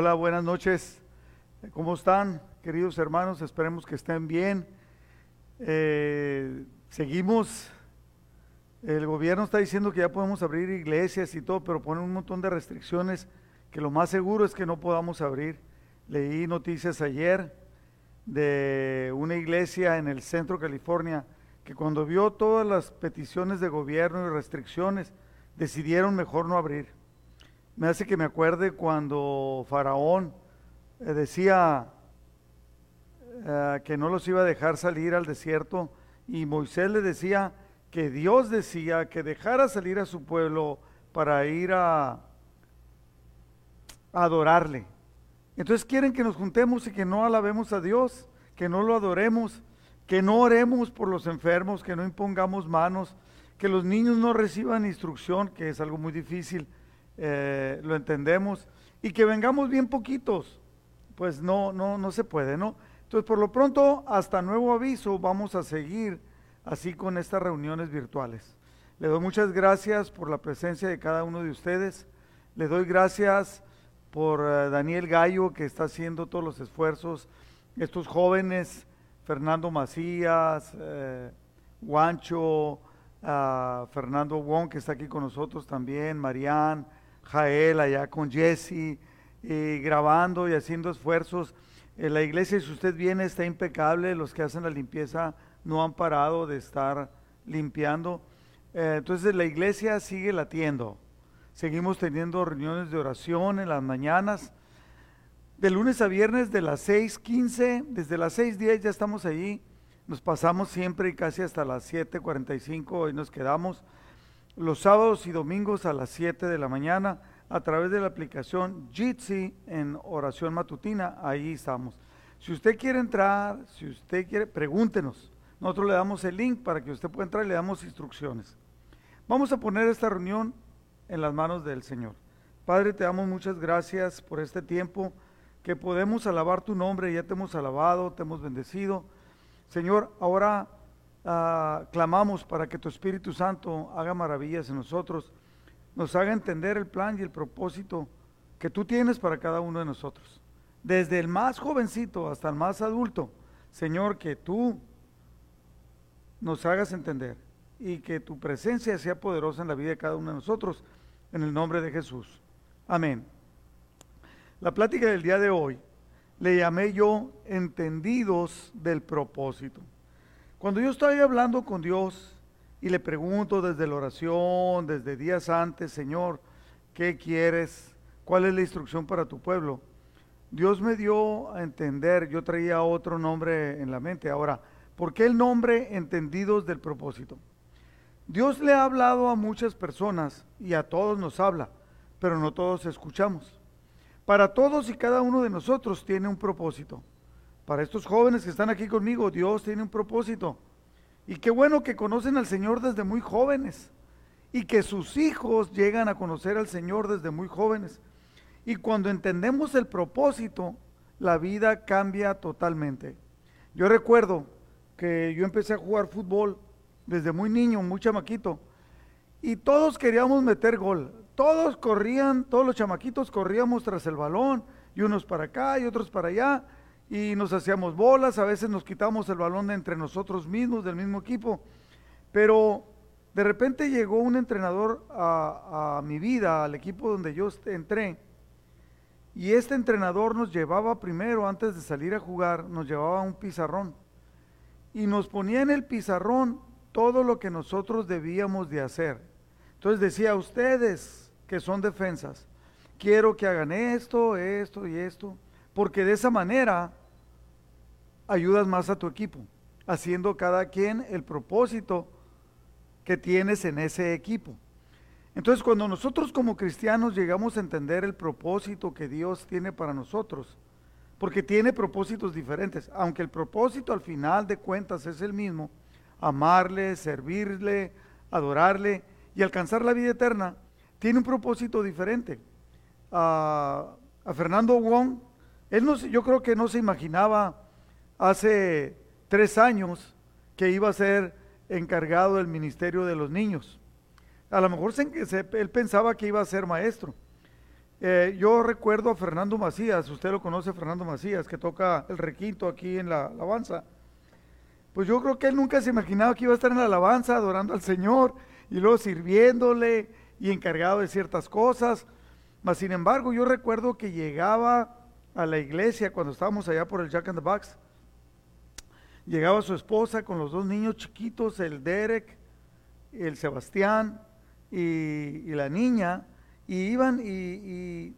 Hola, buenas noches. ¿Cómo están, queridos hermanos? Esperemos que estén bien. Eh, seguimos. El gobierno está diciendo que ya podemos abrir iglesias y todo, pero ponen un montón de restricciones que lo más seguro es que no podamos abrir. Leí noticias ayer de una iglesia en el centro de California que cuando vio todas las peticiones de gobierno y restricciones, decidieron mejor no abrir me hace que me acuerde cuando Faraón eh, decía eh, que no los iba a dejar salir al desierto y Moisés le decía que Dios decía que dejara salir a su pueblo para ir a, a adorarle. Entonces quieren que nos juntemos y que no alabemos a Dios, que no lo adoremos, que no oremos por los enfermos, que no impongamos manos, que los niños no reciban instrucción, que es algo muy difícil eh, lo entendemos, y que vengamos bien poquitos, pues no, no, no se puede, ¿no? Entonces, por lo pronto, hasta nuevo aviso, vamos a seguir así con estas reuniones virtuales. Le doy muchas gracias por la presencia de cada uno de ustedes. Le doy gracias por eh, Daniel Gallo, que está haciendo todos los esfuerzos. Estos jóvenes, Fernando Macías, eh, Guancho, ah, Fernando Wong, que está aquí con nosotros también, Marián, Jael allá con Jesse, grabando y haciendo esfuerzos. En la iglesia, si usted viene, está impecable. Los que hacen la limpieza no han parado de estar limpiando. Eh, entonces la iglesia sigue latiendo. Seguimos teniendo reuniones de oración en las mañanas. De lunes a viernes de las 6.15, desde las 6.10 ya estamos allí. Nos pasamos siempre y casi hasta las 7.45 y nos quedamos los sábados y domingos a las 7 de la mañana a través de la aplicación Jitsi en oración matutina. Ahí estamos. Si usted quiere entrar, si usted quiere, pregúntenos. Nosotros le damos el link para que usted pueda entrar y le damos instrucciones. Vamos a poner esta reunión en las manos del Señor. Padre, te damos muchas gracias por este tiempo que podemos alabar tu nombre. Ya te hemos alabado, te hemos bendecido. Señor, ahora Ah, clamamos para que tu Espíritu Santo haga maravillas en nosotros, nos haga entender el plan y el propósito que tú tienes para cada uno de nosotros. Desde el más jovencito hasta el más adulto, Señor, que tú nos hagas entender y que tu presencia sea poderosa en la vida de cada uno de nosotros, en el nombre de Jesús. Amén. La plática del día de hoy le llamé yo entendidos del propósito. Cuando yo estoy hablando con Dios y le pregunto desde la oración, desde días antes, Señor, ¿qué quieres? ¿Cuál es la instrucción para tu pueblo? Dios me dio a entender, yo traía otro nombre en la mente. Ahora, ¿por qué el nombre entendidos del propósito? Dios le ha hablado a muchas personas y a todos nos habla, pero no todos escuchamos. Para todos y cada uno de nosotros tiene un propósito. Para estos jóvenes que están aquí conmigo, Dios tiene un propósito. Y qué bueno que conocen al Señor desde muy jóvenes. Y que sus hijos llegan a conocer al Señor desde muy jóvenes. Y cuando entendemos el propósito, la vida cambia totalmente. Yo recuerdo que yo empecé a jugar fútbol desde muy niño, muy chamaquito. Y todos queríamos meter gol. Todos corrían, todos los chamaquitos corríamos tras el balón. Y unos para acá y otros para allá y nos hacíamos bolas, a veces nos quitamos el balón de entre nosotros mismos, del mismo equipo, pero de repente llegó un entrenador a, mi vida, al equipo donde yo entré, y este entrenador nos llevaba primero, antes de salir a jugar, nos llevaba un pizarrón, y nos ponía en el pizarrón todo lo que nosotros debíamos de hacer. Entonces decía, ustedes que son defensas, quiero que hagan esto, esto y esto, porque de esa manera ayudas más a tu equipo, haciendo cada quien el propósito que tienes en ese equipo. Entonces, cuando nosotros como cristianos llegamos a entender el propósito que Dios tiene para nosotros, porque tiene propósitos diferentes, aunque el propósito al final de cuentas es el mismo, amarle, servirle, adorarle y alcanzar la vida eterna, tiene un propósito diferente. A, Fernando Wong, él no, yo creo que no se imaginaba hace tres años que iba a ser encargado del ministerio de los niños. A lo mejor él pensaba que iba a ser maestro, Eh, yo recuerdo a Fernando Macías, usted lo conoce, Fernando Macías, que toca el requinto aquí en la alabanza. Pues yo creo que él nunca se imaginaba que iba a estar en la alabanza adorando al Señor y luego sirviéndole y encargado de ciertas cosas. Mas sin embargo, yo recuerdo que llegaba a la iglesia cuando estábamos allá por el Jack and the Box. Llegaba su esposa con los dos niños chiquitos, el Derek, el Sebastián y, y la niña y iban y,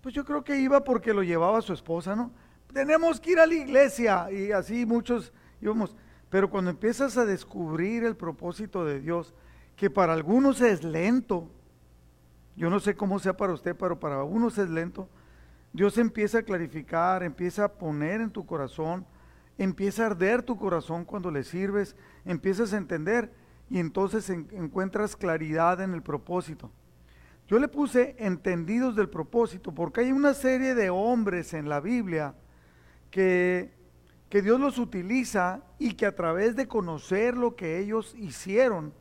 pues yo creo que iba porque lo llevaba su esposa, ¿no? Tenemos que ir a la iglesia y así muchos íbamos. Pero cuando empiezas a descubrir el propósito de Dios, que para algunos es lento, yo no sé cómo sea para usted, pero para unos es lento, Dios empieza a clarificar, empieza a poner en tu corazón, empieza a arder tu corazón cuando le sirves, empiezas a entender y entonces encuentras claridad en el propósito. Yo le puse entendidos del propósito, porque hay una serie de hombres en la Biblia que, que Dios los utiliza y que a través de conocer lo que ellos hicieron,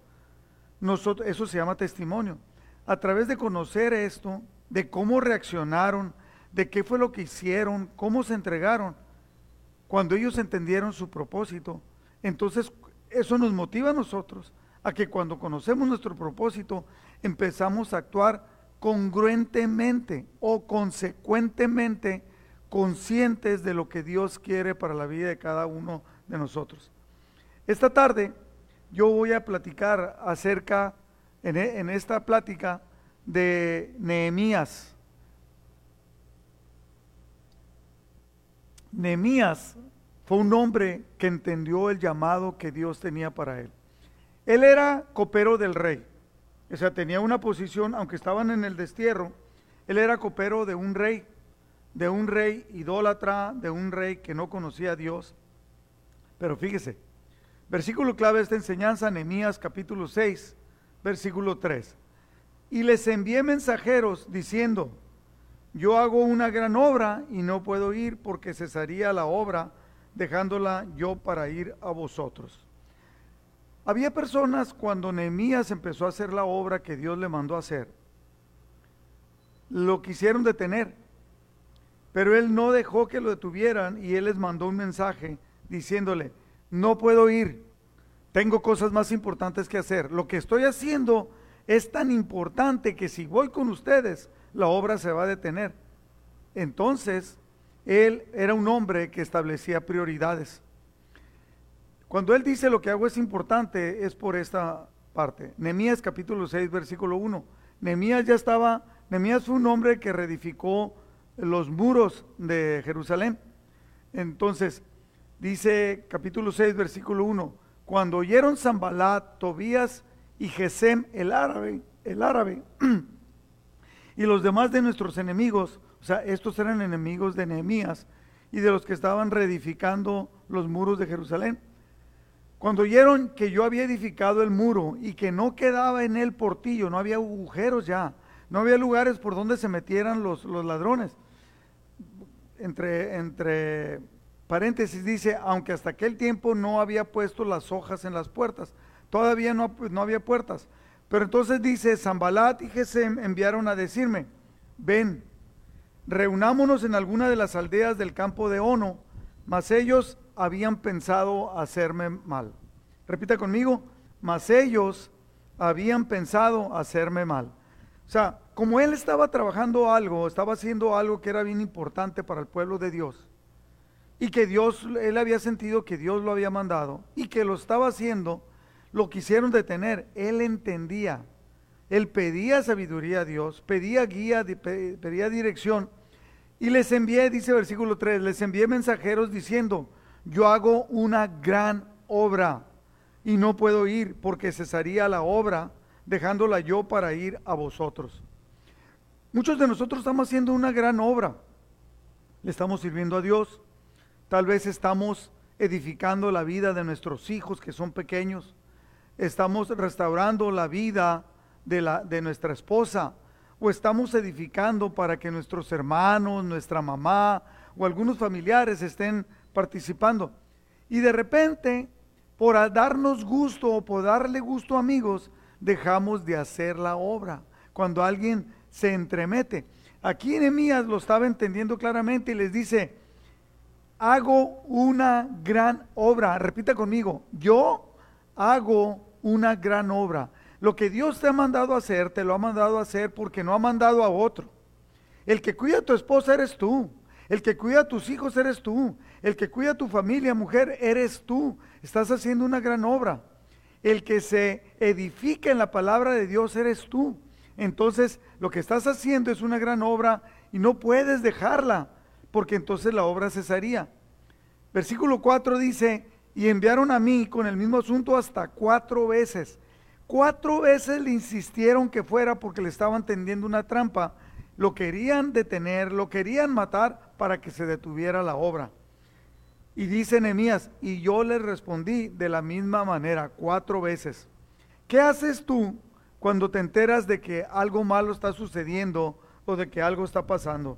eso se llama testimonio. A través de conocer esto, de cómo reaccionaron, de qué fue lo que hicieron, cómo se entregaron, cuando ellos entendieron su propósito, entonces eso nos motiva a nosotros a que cuando conocemos nuestro propósito empezamos a actuar congruentemente o consecuentemente conscientes de lo que Dios quiere para la vida de cada uno de nosotros. Esta tarde yo voy a platicar acerca, en, en esta plática, de Nehemías. Nehemías fue un hombre que entendió el llamado que Dios tenía para él. Él era copero del rey. O sea, tenía una posición, aunque estaban en el destierro, él era copero de un rey, de un rey idólatra, de un rey que no conocía a Dios. Pero fíjese, versículo clave de esta enseñanza, Nehemías capítulo 6, versículo 3. Y les envié mensajeros diciendo, yo hago una gran obra y no puedo ir porque cesaría la obra dejándola yo para ir a vosotros. Había personas cuando Nehemías empezó a hacer la obra que Dios le mandó a hacer, lo quisieron detener, pero él no dejó que lo detuvieran y él les mandó un mensaje diciéndole, no puedo ir, tengo cosas más importantes que hacer, lo que estoy haciendo es tan importante que si voy con ustedes, la obra se va a detener. Entonces, él era un hombre que establecía prioridades. Cuando él dice lo que hago es importante, es por esta parte. Nemías capítulo 6, versículo 1. Nemías ya estaba, Nemías fue un hombre que reedificó los muros de Jerusalén. Entonces, dice capítulo 6, versículo 1, cuando oyeron Zambalat, Tobías y Gesem, el árabe, el árabe, y los demás de nuestros enemigos, o sea, estos eran enemigos de Nehemías y de los que estaban reedificando los muros de Jerusalén. Cuando oyeron que yo había edificado el muro y que no quedaba en él portillo, no había agujeros ya, no había lugares por donde se metieran los, los ladrones. Entre, entre paréntesis dice, aunque hasta aquel tiempo no había puesto las hojas en las puertas, todavía no, no había puertas. Pero entonces dice, Zambalat y Gesem enviaron a decirme, ven, reunámonos en alguna de las aldeas del campo de Ono, mas ellos habían pensado hacerme mal. Repita conmigo, mas ellos habían pensado hacerme mal. O sea, como él estaba trabajando algo, estaba haciendo algo que era bien importante para el pueblo de Dios, y que Dios, él había sentido que Dios lo había mandado, y que lo estaba haciendo, lo quisieron detener. Él entendía, él pedía sabiduría a Dios, pedía guía, pedía dirección, y les envié, dice versículo 3, les envié mensajeros diciendo, yo hago una gran obra y no puedo ir porque cesaría la obra dejándola yo para ir a vosotros. Muchos de nosotros estamos haciendo una gran obra. Le estamos sirviendo a Dios. Tal vez estamos edificando la vida de nuestros hijos que son pequeños. Estamos restaurando la vida de, la, de nuestra esposa. O estamos edificando para que nuestros hermanos, nuestra mamá o algunos familiares estén participando. Y de repente, por darnos gusto o por darle gusto a amigos, dejamos de hacer la obra. Cuando alguien se entremete. Aquí Nehemías lo estaba entendiendo claramente y les dice, hago una gran obra. Repita conmigo, yo hago una gran obra. Lo que Dios te ha mandado a hacer, te lo ha mandado a hacer porque no ha mandado a otro. El que cuida a tu esposa eres tú. El que cuida a tus hijos eres tú. El que cuida a tu familia, mujer, eres tú. Estás haciendo una gran obra. El que se edifica en la palabra de Dios eres tú. Entonces, lo que estás haciendo es una gran obra y no puedes dejarla, porque entonces la obra cesaría. Versículo 4 dice, y enviaron a mí con el mismo asunto hasta cuatro veces. Cuatro veces le insistieron que fuera porque le estaban tendiendo una trampa. Lo querían detener, lo querían matar para que se detuviera la obra. Y dice Nehemías, y yo le respondí de la misma manera, cuatro veces. ¿Qué haces tú cuando te enteras de que algo malo está sucediendo o de que algo está pasando?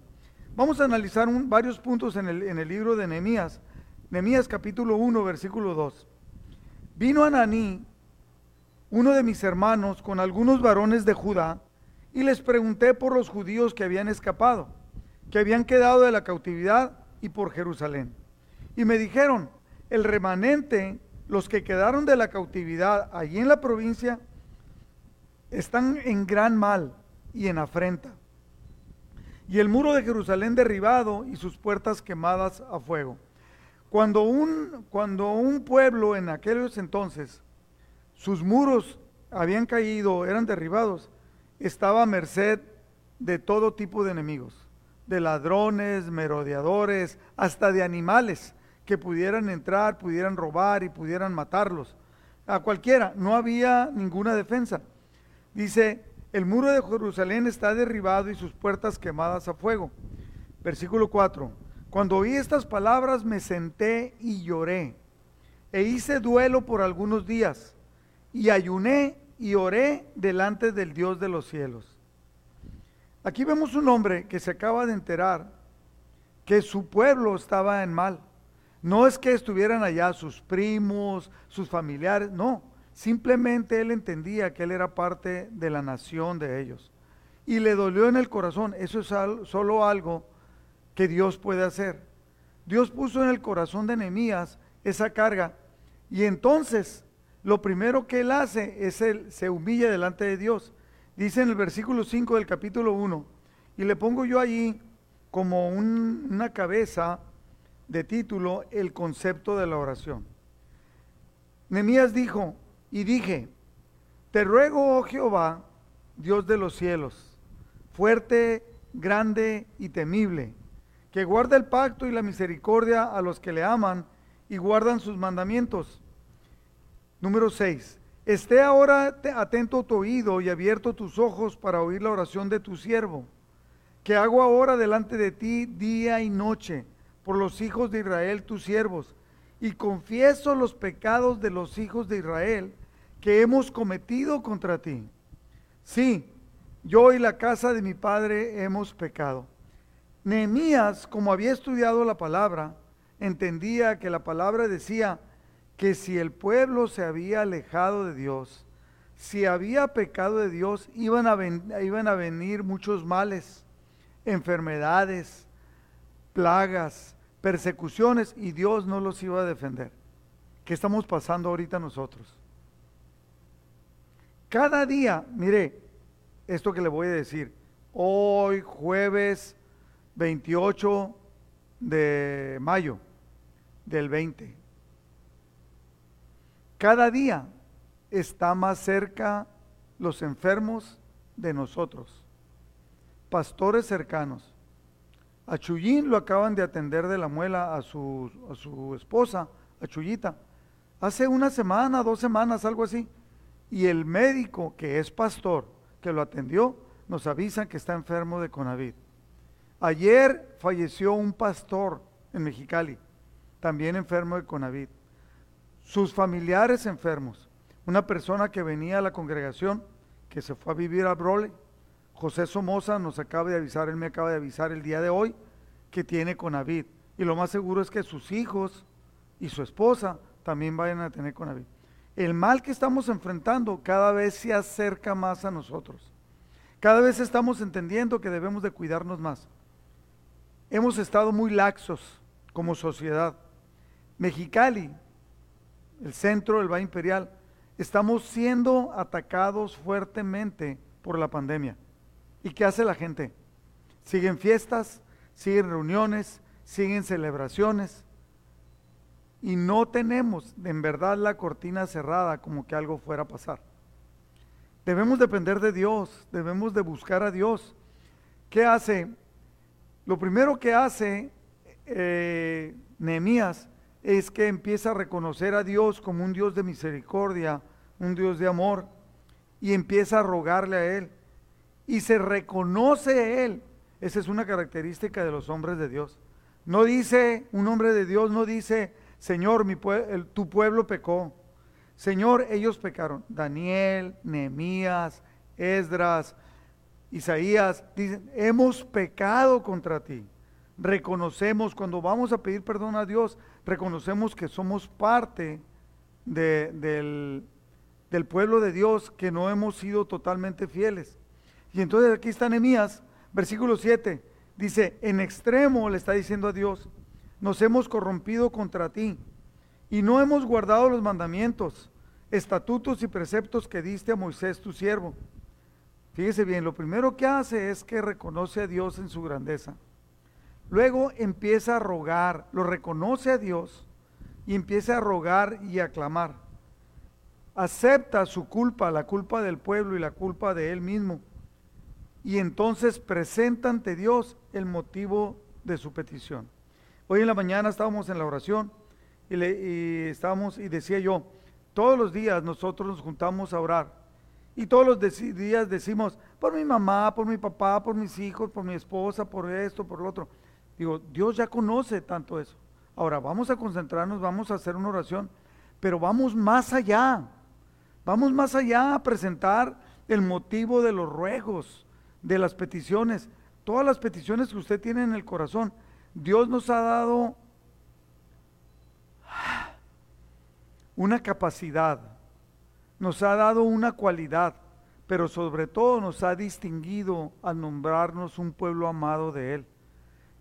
Vamos a analizar varios puntos en el, en el libro de Nehemías Nehemías capítulo 1, versículo 2. Vino Ananí, uno de mis hermanos, con algunos varones de Judá, y les pregunté por los judíos que habían escapado, que habían quedado de la cautividad y por Jerusalén. Y me dijeron, el remanente, los que quedaron de la cautividad allí en la provincia, están en gran mal y en afrenta. Y el muro de Jerusalén derribado y sus puertas quemadas a fuego. Cuando un, cuando un pueblo en aquellos entonces, sus muros habían caído, eran derribados, estaba a merced de todo tipo de enemigos, de ladrones, merodeadores, hasta de animales que pudieran entrar, pudieran robar y pudieran matarlos. A cualquiera, no había ninguna defensa. Dice, el muro de Jerusalén está derribado y sus puertas quemadas a fuego. Versículo 4. Cuando oí estas palabras me senté y lloré, e hice duelo por algunos días, y ayuné y oré delante del Dios de los cielos. Aquí vemos un hombre que se acaba de enterar que su pueblo estaba en mal. No es que estuvieran allá sus primos, sus familiares, no. Simplemente él entendía que él era parte de la nación de ellos. Y le dolió en el corazón. Eso es solo algo que Dios puede hacer. Dios puso en el corazón de Nehemías esa carga y entonces lo primero que él hace es él se humilla delante de Dios. Dice en el versículo 5 del capítulo 1 y le pongo yo allí como una cabeza de título el concepto de la oración. Nehemías dijo y dije, te ruego, oh Jehová, Dios de los cielos, fuerte, grande y temible que guarda el pacto y la misericordia a los que le aman y guardan sus mandamientos. Número 6. Esté ahora atento tu oído y abierto tus ojos para oír la oración de tu siervo, que hago ahora delante de ti día y noche por los hijos de Israel, tus siervos, y confieso los pecados de los hijos de Israel que hemos cometido contra ti. Sí, yo y la casa de mi padre hemos pecado. Nehemías, como había estudiado la palabra, entendía que la palabra decía que si el pueblo se había alejado de Dios, si había pecado de Dios, iban a, iban a venir muchos males, enfermedades, plagas, persecuciones, y Dios no los iba a defender. ¿Qué estamos pasando ahorita nosotros? Cada día, mire, esto que le voy a decir, hoy jueves 28 de mayo del 20. Cada día está más cerca los enfermos de nosotros, pastores cercanos. A Chuyín lo acaban de atender de la muela a su, esposa, a Chuyita, hace una semana, dos semanas, algo así. Y el médico, que es pastor, que lo atendió, nos avisa que está enfermo de Conavid. Ayer falleció un pastor en Mexicali, también enfermo de Conavid. Sus familiares enfermos. Una persona que venía a la congregación, que se fue a vivir a Brole. José Somoza nos acaba de avisar, él me acaba de avisar el día de hoy, que tiene Conavid. Y lo más seguro es que sus hijos y su esposa también vayan a tener Conavid. El mal que estamos enfrentando cada vez se acerca más a nosotros. Cada vez estamos entendiendo que debemos de cuidarnos más. Hemos estado muy laxos como sociedad. Mexicali, el centro del Valle Imperial, estamos siendo atacados fuertemente por la pandemia. ¿Y qué hace la gente? Siguen fiestas, siguen reuniones, siguen celebraciones. Y no tenemos en verdad la cortina cerrada como que algo fuera a pasar. Debemos depender de Dios, debemos de buscar a Dios. ¿Qué hace? Lo primero que hace eh, Nehemías es que empieza a reconocer a Dios como un Dios de misericordia, un Dios de amor, y empieza a rogarle a Él. Y se reconoce Él. Esa es una característica de los hombres de Dios. No dice, un hombre de Dios no dice, Señor, mi tu pueblo pecó. Señor, ellos pecaron. Daniel, Nehemías, Esdras, Isaías, dicen, hemos pecado contra ti. Reconocemos, cuando vamos a pedir perdón a Dios, reconocemos que somos parte del, del pueblo de Dios, que no hemos sido totalmente fieles. Y entonces aquí está Nehemías, versículo 7, dice, en extremo le está diciendo a Dios, nos hemos corrompido contra ti y no hemos guardado los mandamientos estatutos y preceptos que diste a Moisés tu siervo. Fíjese bien, lo primero que hace es que reconoce a Dios en su grandeza. Luego empieza a rogar, lo reconoce a Dios y empieza a rogar y a clamar. Acepta su culpa, la culpa del pueblo y la culpa de él mismo. Y entonces presenta ante Dios el motivo de su petición. Hoy en la mañana estábamos en la oración y, le, y estábamos y decía yo, todos los días nosotros nos juntamos a orar. Y todos los días decimos, por mi mamá, por mi papá, por mis hijos, por mi esposa, por esto, por lo otro. Digo, Dios ya conoce tanto eso. Ahora vamos a concentrarnos, vamos a hacer una oración, pero vamos más allá. Vamos más allá a presentar el motivo de los ruegos, de las peticiones. Todas las peticiones que usted tiene en el corazón. Dios nos ha dado una capacidad, nos ha dado una cualidad, pero sobre todo nos ha distinguido al nombrarnos un pueblo amado de Él,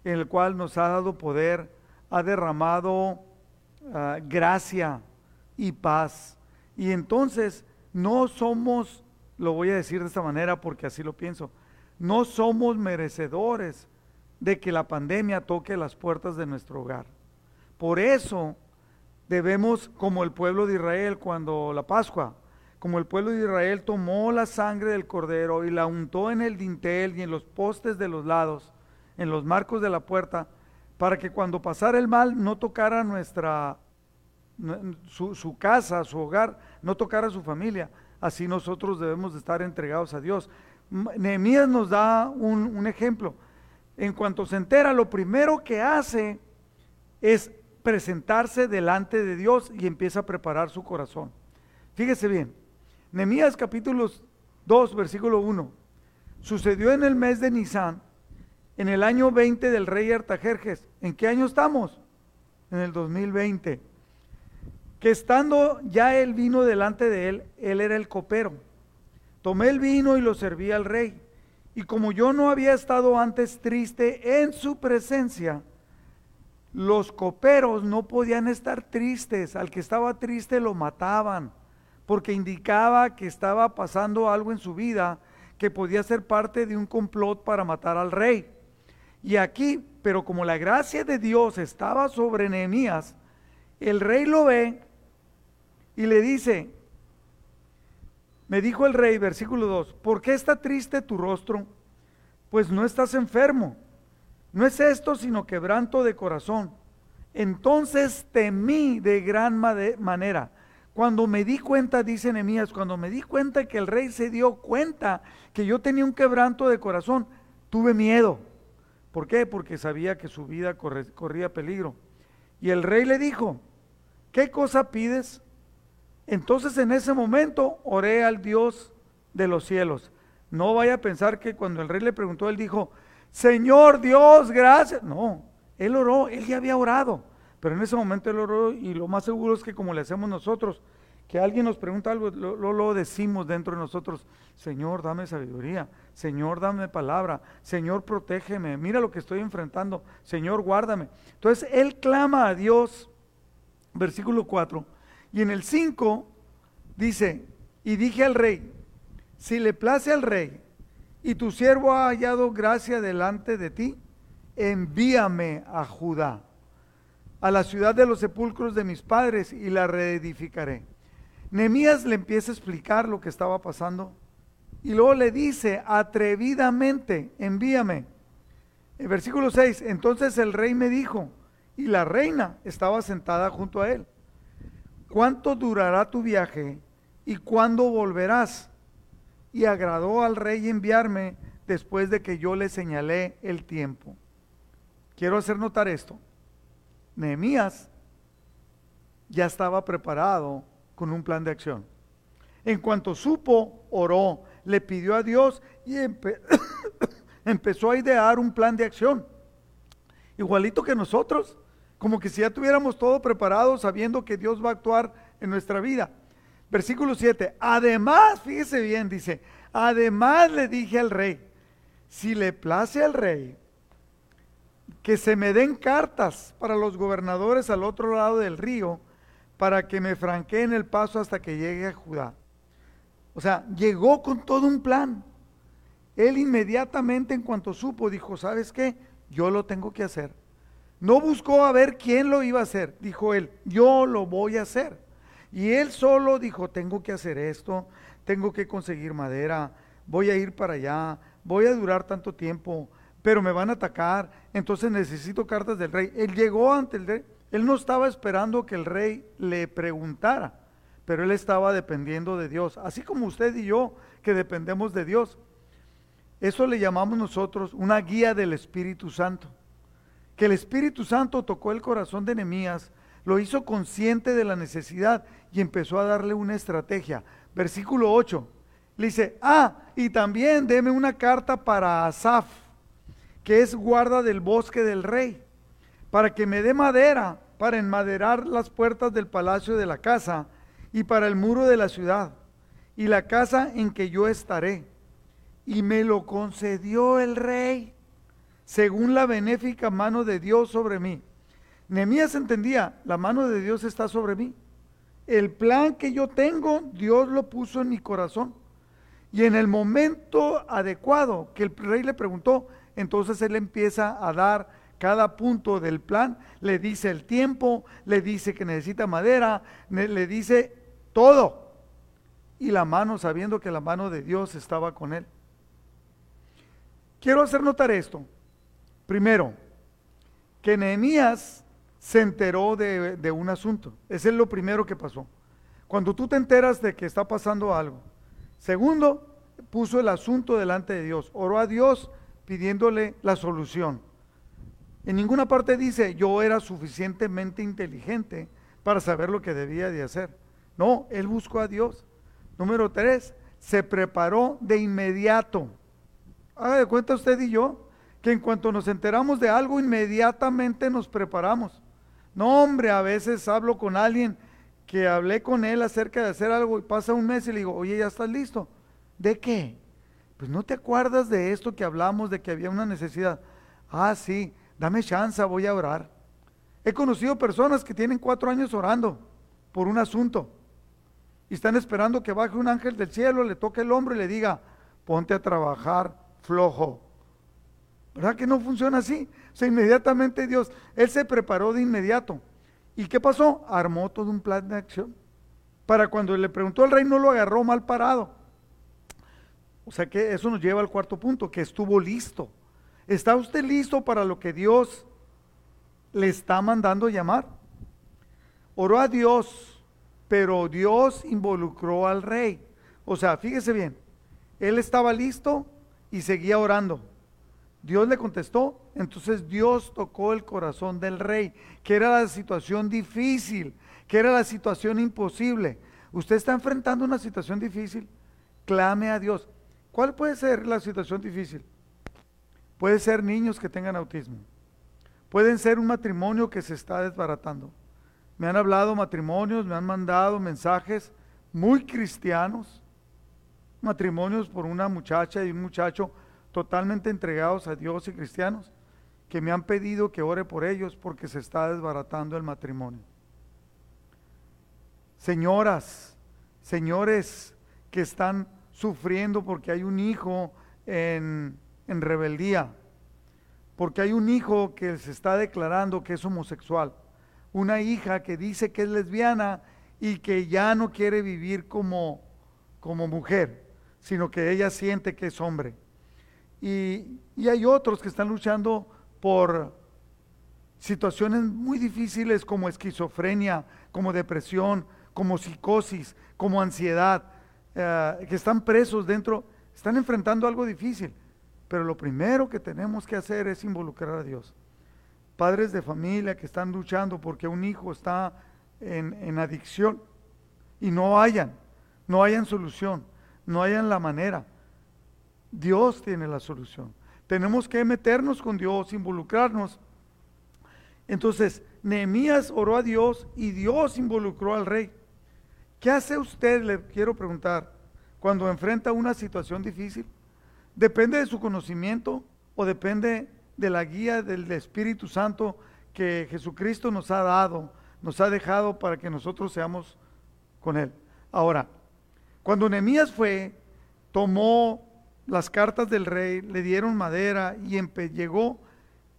en el cual nos ha dado poder, ha derramado ah, gracia y paz. Y entonces no somos, lo voy a decir de esta manera porque así lo pienso, no somos merecedores de que la pandemia toque las puertas de nuestro hogar. Por eso debemos, como el pueblo de Israel cuando la Pascua, como el pueblo de Israel tomó la sangre del cordero y la untó en el dintel y en los postes de los lados, en los marcos de la puerta, para que cuando pasara el mal no tocara nuestra, su, casa, su hogar, no tocara su familia. Así nosotros debemos de estar entregados a Dios. Nehemías nos da un, un ejemplo. En cuanto se entera, lo primero que hace es presentarse delante de Dios y empieza a preparar su corazón. Fíjese bien, Capítulo 2, versículo 1. Sucedió en el mes de Nisan, en el año 20 del rey Artajerjes. ¿En qué año estamos? En el 2020. Que estando ya el vino delante de él, él era el copero. Tomé el vino y lo serví al rey. Y como yo no había estado antes triste en su presencia, los coperos no podían estar tristes, al que estaba triste lo mataban, porque indicaba que estaba pasando algo en su vida que podía ser parte de un complot para matar al rey. Y aquí, pero como la gracia de Dios estaba sobre Nehemías, el rey lo ve y le dice, me dijo el rey, versículo 2, ¿por qué está triste tu rostro? Pues no estás enfermo no es esto sino quebranto de corazón. Entonces temí de gran manera. Cuando me di cuenta, dice Nehemías, cuando me di cuenta que el rey se dio cuenta que yo tenía un quebranto de corazón, tuve miedo. ¿Por qué? Porque sabía que su vida corría peligro. Y el rey le dijo, ¿qué cosa pides? Entonces en ese momento oré al Dios de los cielos. No vaya a pensar que cuando el rey le preguntó, él dijo, Señor Dios, gracias. No, él oró, él ya había orado, pero en ese momento él oró y lo más seguro es que como le hacemos nosotros, que alguien nos pregunta algo, lo, lo, decimos dentro de nosotros, Señor, dame sabiduría, Señor, dame palabra, Señor, protégeme, mira lo que estoy enfrentando, Señor, guárdame. Entonces, él clama a Dios, versículo 4, y en el 5 dice, y dije al rey, si le place al rey, y tu siervo ha hallado gracia delante de ti, envíame a Judá, a la ciudad de los sepulcros de mis padres, y la reedificaré. Nehemías le empieza a explicar lo que estaba pasando y luego le dice, atrevidamente, envíame. En versículo 6, entonces el rey me dijo, y la reina estaba sentada junto a él, ¿cuánto durará tu viaje y cuándo volverás? Y agradó al rey enviarme después de que yo le señalé el tiempo. Quiero hacer notar esto. Nehemías ya estaba preparado con un plan de acción. En cuanto supo, oró, le pidió a Dios y empezó a idear un plan de acción. Igualito que nosotros, como que si ya tuviéramos todo preparado sabiendo que Dios va a actuar en nuestra vida. Versículo 7. Además, fíjese bien, dice, además le dije al rey, si le place al rey que se me den cartas para los gobernadores al otro lado del río, para que me franqueen el paso hasta que llegue a Judá. O sea, llegó con todo un plan. Él inmediatamente en cuanto supo dijo, ¿sabes qué? Yo lo tengo que hacer. No buscó a ver quién lo iba a hacer. Dijo él, yo lo voy a hacer. Y él solo dijo, tengo que hacer esto, tengo que conseguir madera, voy a ir para allá, voy a durar tanto tiempo, pero me van a atacar, entonces necesito cartas del rey. Él llegó ante el rey él no estaba esperando que el rey le preguntara, pero él estaba dependiendo de Dios, así como usted y yo que dependemos de Dios. Eso le llamamos nosotros una guía del Espíritu Santo. Que el Espíritu Santo tocó el corazón de Nehemías, lo hizo consciente de la necesidad y empezó a darle una estrategia. Versículo 8. Le dice, ah, y también deme una carta para Asaf, que es guarda del bosque del rey para que me dé madera para enmaderar las puertas del palacio de la casa y para el muro de la ciudad y la casa en que yo estaré. Y me lo concedió el rey, según la benéfica mano de Dios sobre mí. Nemías entendía, la mano de Dios está sobre mí. El plan que yo tengo, Dios lo puso en mi corazón. Y en el momento adecuado que el rey le preguntó, entonces él empieza a dar cada punto del plan, le dice el tiempo, le dice que necesita madera, le dice todo. Y la mano, sabiendo que la mano de Dios estaba con él. Quiero hacer notar esto. Primero, que Nehemías se enteró de, un asunto. Ese es lo primero que pasó. Cuando tú te enteras de que está pasando algo. Segundo, puso el asunto delante de Dios. Oró a Dios pidiéndole la solución. En ninguna parte dice yo era suficientemente inteligente para saber lo que debía de hacer. No, él buscó a Dios. Número tres, se preparó de inmediato. Haga de cuenta usted y yo que en cuanto nos enteramos de algo, inmediatamente nos preparamos. No, hombre, a veces hablo con alguien que hablé con él acerca de hacer algo y pasa un mes y le digo, oye, ¿ya estás listo? ¿De qué? Pues no te acuerdas de esto que hablamos, de que había una necesidad. Ah, sí, dame chance, voy a orar. He conocido personas que tienen cuatro años orando por un asunto y están esperando que baje un ángel del cielo, le toque el hombro y le diga, ponte a trabajar flojo. ¿Verdad que no funciona así? O sea, inmediatamente Dios, Él se preparó de inmediato. ¿Y qué pasó? Armó todo un plan de acción. Para cuando le preguntó al rey, no lo agarró mal parado. O sea que eso nos lleva al cuarto punto, que estuvo listo. ¿Está usted listo para lo que Dios le está mandando llamar? Oró a Dios, pero Dios involucró al rey. O sea, fíjese bien, él estaba listo y seguía orando. Dios le contestó, entonces Dios tocó el corazón del rey, que era la situación difícil, que era la situación imposible. Usted está enfrentando una situación difícil, clame a Dios. ¿Cuál puede ser la situación difícil? Puede ser niños que tengan autismo. Pueden ser un matrimonio que se está desbaratando. Me han hablado matrimonios, me han mandado mensajes muy cristianos, matrimonios por una muchacha y un muchacho totalmente entregados a Dios y cristianos, que me han pedido que ore por ellos porque se está desbaratando el matrimonio. Señoras, señores que están sufriendo porque hay un hijo en, en rebeldía, porque hay un hijo que se está declarando que es homosexual, una hija que dice que es lesbiana y que ya no quiere vivir como, como mujer, sino que ella siente que es hombre. Y, y hay otros que están luchando por situaciones muy difíciles como esquizofrenia, como depresión, como psicosis, como ansiedad, eh, que están presos dentro, están enfrentando algo difícil. Pero lo primero que tenemos que hacer es involucrar a Dios. Padres de familia que están luchando porque un hijo está en, en adicción y no hayan, no hayan solución, no hayan la manera. Dios tiene la solución. Tenemos que meternos con Dios, involucrarnos. Entonces, Nehemías oró a Dios y Dios involucró al rey. ¿Qué hace usted, le quiero preguntar, cuando enfrenta una situación difícil? ¿Depende de su conocimiento o depende de la guía del Espíritu Santo que Jesucristo nos ha dado, nos ha dejado para que nosotros seamos con Él? Ahora, cuando Nehemías fue, tomó las cartas del rey, le dieron madera y llegó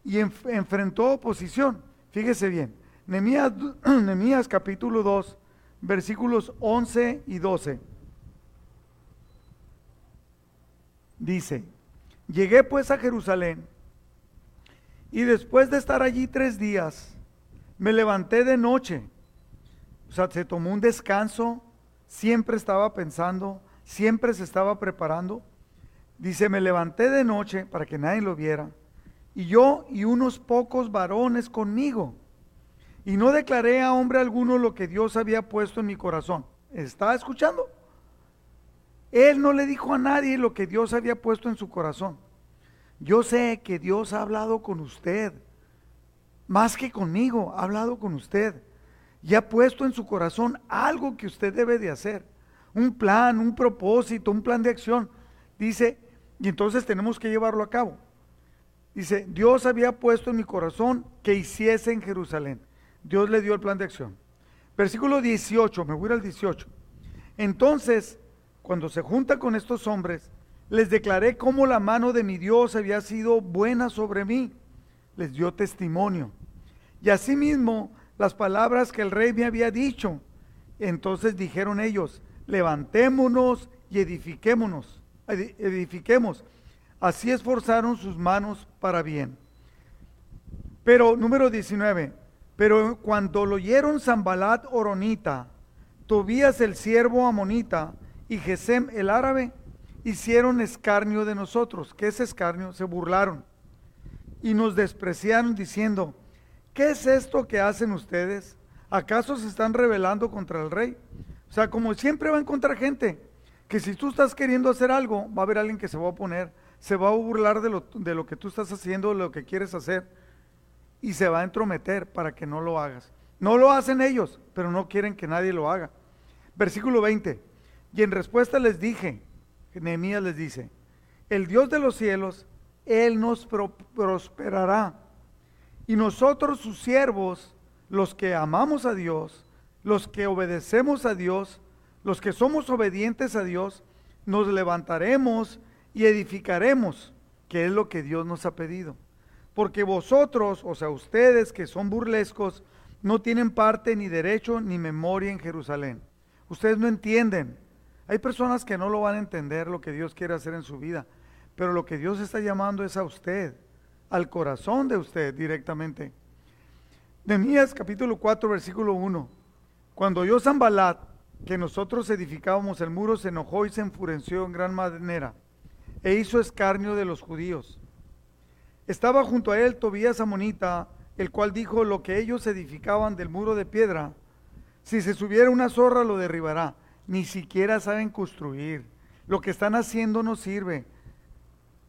y enfrentó oposición. Fíjese bien, Nehemías, capítulo 2, versículos 11 y 12. Dice, llegué pues a Jerusalén y después de estar allí tres días, me levanté de noche. O sea, se tomó un descanso, siempre estaba pensando, siempre se estaba preparando. Dice, me levanté de noche para que nadie lo viera, y yo y unos pocos varones conmigo y no declaré a hombre alguno lo que Dios había puesto en mi corazón. ¿Está escuchando? Él no le dijo a nadie lo que Dios había puesto en su corazón. Yo sé que Dios ha hablado con usted, más que conmigo, ha hablado con usted y ha puesto en su corazón algo que usted debe de hacer, un plan, un propósito, un plan de acción. Dice, y entonces tenemos que llevarlo a cabo. Dice, Dios había puesto en mi corazón que hiciese en Jerusalén. Dios le dio el plan de acción. Versículo 18, me voy al 18. Entonces, cuando se junta con estos hombres, les declaré cómo la mano de mi Dios había sido buena sobre mí. Les dio testimonio. Y asimismo, las palabras que el rey me había dicho. Entonces dijeron ellos, levantémonos y edifiquémonos, edifiquemos. Así esforzaron sus manos para bien. Pero número 19, pero cuando lo oyeron Zambalat Oronita, Tobías el siervo amonita y Gesem el árabe, hicieron escarnio de nosotros. ¿Qué es escarnio? Se burlaron y nos despreciaron diciendo, ¿qué es esto que hacen ustedes? ¿Acaso se están rebelando contra el rey? O sea, como siempre va a encontrar gente, que si tú estás queriendo hacer algo, va a haber alguien que se va a oponer, se va a burlar de lo, de lo que tú estás haciendo, de lo que quieres hacer y se va a entrometer para que no lo hagas. No lo hacen ellos, pero no quieren que nadie lo haga. Versículo 20. Y en respuesta les dije, Nehemías les dice, el Dios de los cielos, Él nos prosperará. Y nosotros sus siervos, los que amamos a Dios, los que obedecemos a Dios, los que somos obedientes a Dios, nos levantaremos y edificaremos, que es lo que Dios nos ha pedido porque vosotros, o sea, ustedes que son burlescos, no tienen parte ni derecho ni memoria en Jerusalén. Ustedes no entienden. Hay personas que no lo van a entender lo que Dios quiere hacer en su vida, pero lo que Dios está llamando es a usted, al corazón de usted directamente. Nehemías capítulo 4 versículo 1. Cuando oyó Zambalat que nosotros edificábamos el muro, se enojó y se enfureció en gran manera e hizo escarnio de los judíos estaba junto a él Tobías Amonita, el cual dijo, lo que ellos edificaban del muro de piedra, si se subiera una zorra lo derribará. Ni siquiera saben construir. Lo que están haciendo no sirve.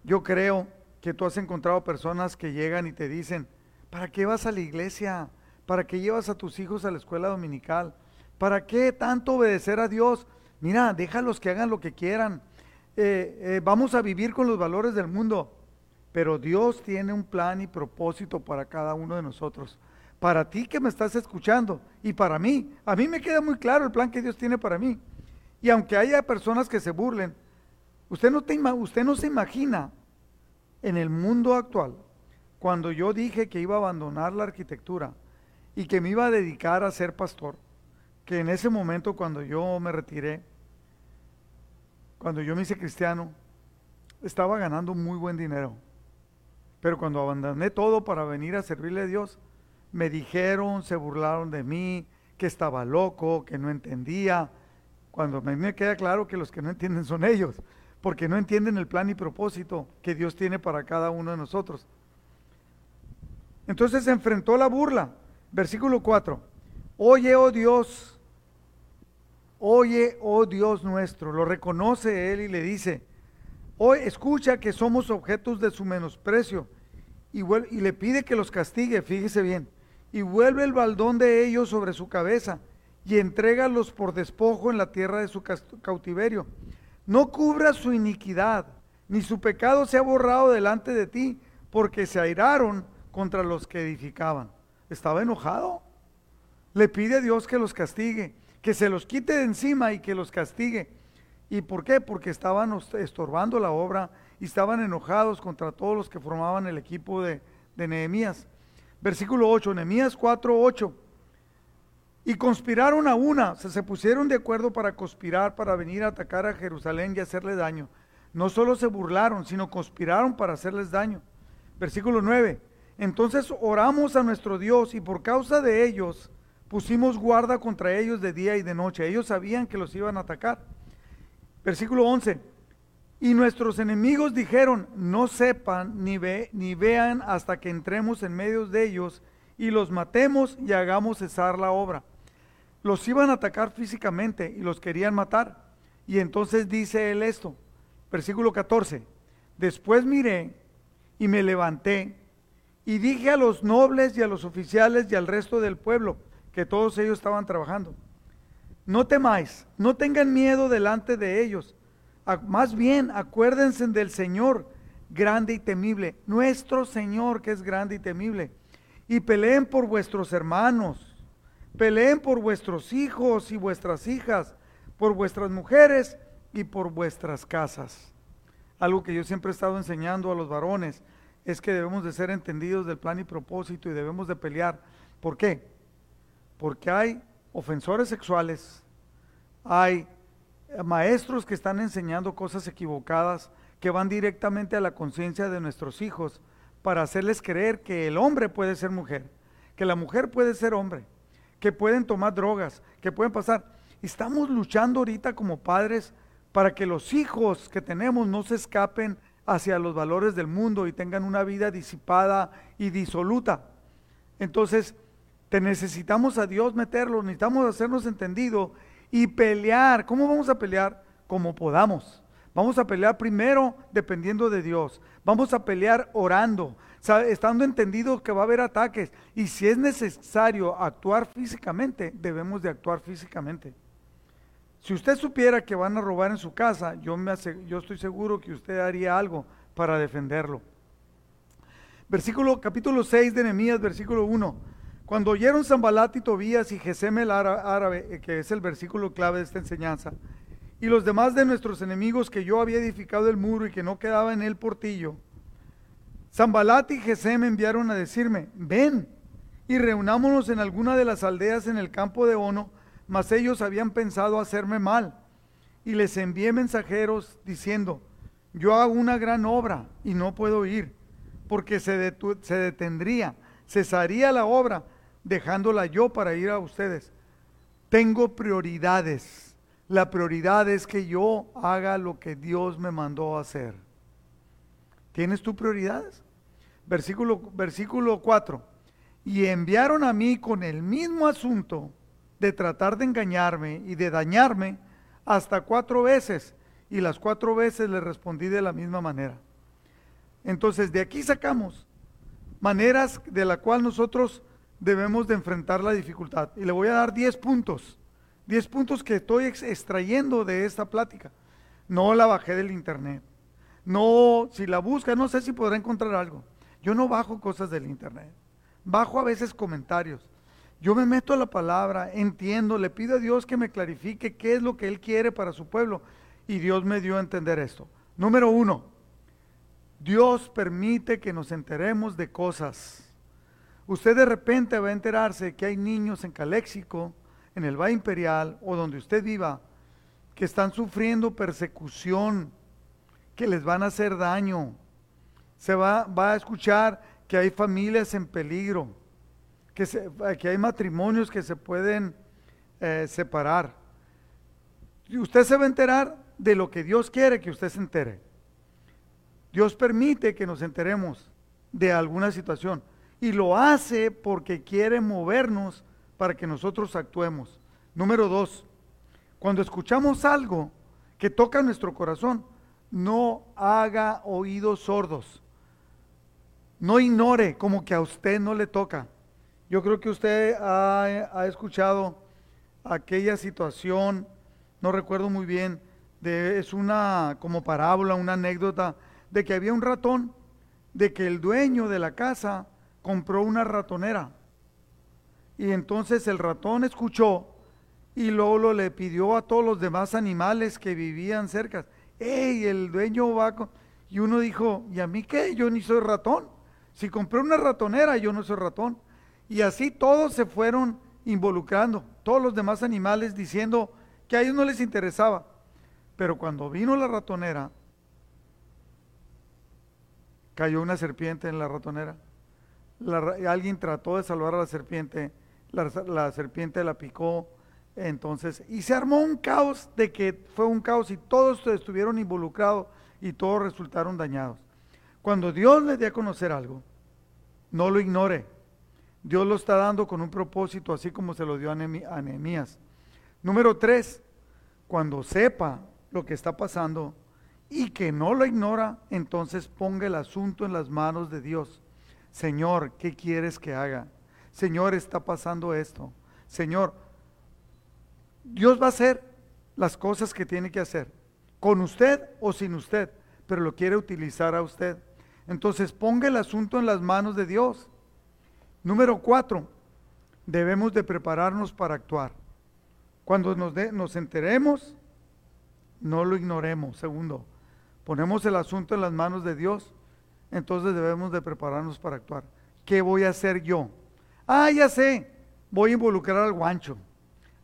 Yo creo que tú has encontrado personas que llegan y te dicen, ¿para qué vas a la iglesia? ¿Para qué llevas a tus hijos a la escuela dominical? ¿Para qué tanto obedecer a Dios? Mira, déjalos que hagan lo que quieran. Eh, eh, vamos a vivir con los valores del mundo. Pero Dios tiene un plan y propósito para cada uno de nosotros. Para ti que me estás escuchando y para mí. A mí me queda muy claro el plan que Dios tiene para mí. Y aunque haya personas que se burlen, usted no, se imagina en el mundo actual, cuando yo dije que iba a abandonar la arquitectura y que me iba a dedicar a ser pastor, que en ese momento cuando yo me retiré, cuando yo me hice cristiano, estaba ganando muy buen dinero. Pero cuando abandoné todo para venir a servirle a Dios, me dijeron, se burlaron de mí, que estaba loco, que no entendía. Cuando mí me queda claro que los que no entienden son ellos, porque no entienden el plan y propósito que Dios tiene para cada uno de nosotros. Entonces se enfrentó la burla. Versículo 4. Oye, oh Dios, oye, oh Dios nuestro. Lo reconoce él y le dice, Hoy escucha que somos objetos de su menosprecio y, le pide que los castigue, fíjese bien, y vuelve el baldón de ellos sobre su cabeza y entrégalos por despojo en la tierra de su cautiverio. No cubra su iniquidad, ni su pecado se ha borrado delante de ti, porque se airaron contra los que edificaban. Estaba enojado. Le pide a Dios que los castigue, que se los quite de encima y que los castigue. ¿Y por qué? Porque estaban estorbando la obra y estaban enojados contra todos los que formaban el equipo de, Nehemías. Versículo 8, Nehemías 4, 8. Y conspiraron a una, se, se pusieron de acuerdo para conspirar, para venir a atacar a Jerusalén y hacerle daño. No solo se burlaron, sino conspiraron para hacerles daño. Versículo 9. Entonces oramos a nuestro Dios y por causa de ellos pusimos guarda contra ellos de día y de noche. Ellos sabían que los iban a atacar. Versículo 11. Y nuestros enemigos dijeron, no sepan ni, ve, ni vean hasta que entremos en medio de ellos y los matemos y hagamos cesar la obra. Los iban a atacar físicamente y los querían matar. Y entonces dice él esto, versículo 14. Después miré y me levanté y dije a los nobles y a los oficiales y al resto del pueblo, que todos ellos estaban trabajando, no temáis, no tengan miedo delante de ellos. Más bien, acuérdense del Señor grande y temible, nuestro Señor que es grande y temible. Y peleen por vuestros hermanos, peleen por vuestros hijos y vuestras hijas, por vuestras mujeres y por vuestras casas. Algo que yo siempre he estado enseñando a los varones es que debemos de ser entendidos del plan y propósito y debemos de pelear. ¿Por qué? Porque hay ofensores sexuales, hay maestros que están enseñando cosas equivocadas que van directamente a la conciencia de nuestros hijos para hacerles creer que el hombre puede ser mujer, que la mujer puede ser hombre, que pueden tomar drogas, que pueden pasar. Estamos luchando ahorita como padres para que los hijos que tenemos no se escapen hacia los valores del mundo y tengan una vida disipada y disoluta. Entonces, te necesitamos a Dios meterlo, necesitamos hacernos entendido y pelear. ¿Cómo vamos a pelear? Como podamos. Vamos a pelear primero dependiendo de Dios. Vamos a pelear orando, estando entendido que va a haber ataques. Y si es necesario actuar físicamente, debemos de actuar físicamente. Si usted supiera que van a robar en su casa, yo, me yo estoy seguro que usted haría algo para defenderlo. Versículo, capítulo 6 de Nehemías, versículo 1. Cuando oyeron Zambalat y Tobías y Gesem el árabe, eh, que es el versículo clave de esta enseñanza, y los demás de nuestros enemigos que yo había edificado el muro y que no quedaba en el portillo, Zambalat y Gesem enviaron a decirme, ven y reunámonos en alguna de las aldeas en el campo de Ono, mas ellos habían pensado hacerme mal. Y les envié mensajeros diciendo, yo hago una gran obra y no puedo ir, porque se, se detendría, cesaría la obra dejándola yo para ir a ustedes. Tengo prioridades. La prioridad es que yo haga lo que Dios me mandó hacer. ¿Tienes tus prioridades? Versículo, versículo 4. Y enviaron a mí con el mismo asunto de tratar de engañarme y de dañarme hasta cuatro veces. Y las cuatro veces le respondí de la misma manera. Entonces, de aquí sacamos maneras de la cual nosotros debemos de enfrentar la dificultad. Y le voy a dar 10 puntos 10 puntos que estoy extrayendo de esta plática. No la bajé del internet. No, si la busca, no sé si podrá encontrar algo. Yo no bajo cosas del internet. Bajo a veces comentarios. Yo me meto a la palabra, entiendo, le pido a Dios que me clarifique qué es lo que Él quiere para su pueblo. Y Dios me dio a entender esto. Número uno, Dios permite que nos enteremos de cosas. Usted de repente va a enterarse que hay niños en Caléxico, en el Valle Imperial o donde usted viva, que están sufriendo persecución, que les van a hacer daño. Se va, va a escuchar que hay familias en peligro, que, que hay matrimonios que se pueden eh, separar. Y usted se va a enterar de lo que Dios quiere que usted se entere. Dios permite que nos enteremos de alguna situación y lo hace porque quiere movernos para que nosotros actuemos. Número dos, cuando escuchamos algo que toca nuestro corazón, no haga oídos sordos. No ignore como que a usted no le toca. Yo creo que usted ha, ha escuchado aquella situación, no recuerdo muy bien, es una como parábola, una anécdota de que había un ratón, de que el dueño de la casa compró una ratonera. Y entonces el ratón escuchó y luego lo le pidió a todos los demás animales que vivían cerca. ¡Ey! El dueño va con... Y uno dijo, ¿y a mí qué? Yo ni soy ratón. Si compré una ratonera, yo no soy ratón. Y así todos se fueron involucrando, todos los demás animales diciendo que a ellos no les interesaba. Pero cuando vino la ratonera, cayó una serpiente en la ratonera. Alguien trató de salvar a la serpiente, la, serpiente la picó, entonces, y se armó un caos de que fue un caos y todos estuvieron involucrados y todos resultaron dañados. Cuando Dios le dé a conocer algo, no lo ignore. Dios lo está dando con un propósito, así como se lo dio a Nehemías. Número tres, cuando sepa lo que está pasando y que no lo ignora, entonces ponga el asunto en las manos de Dios. Señor, ¿qué quieres que haga? Señor, está pasando esto. Señor, Dios va a hacer las cosas que tiene que hacer, con usted o sin usted, pero lo quiere utilizar a usted. Entonces ponga el asunto en las manos de Dios. Número cuatro, debemos de prepararnos para actuar. Cuando nos, nos enteremos no lo ignoremos. Segundo, ponemos el asunto en las manos de Dios, entonces debemos de prepararnos para actuar. ¿Qué voy a hacer yo? Ah, ya sé, voy a involucrar al guancho.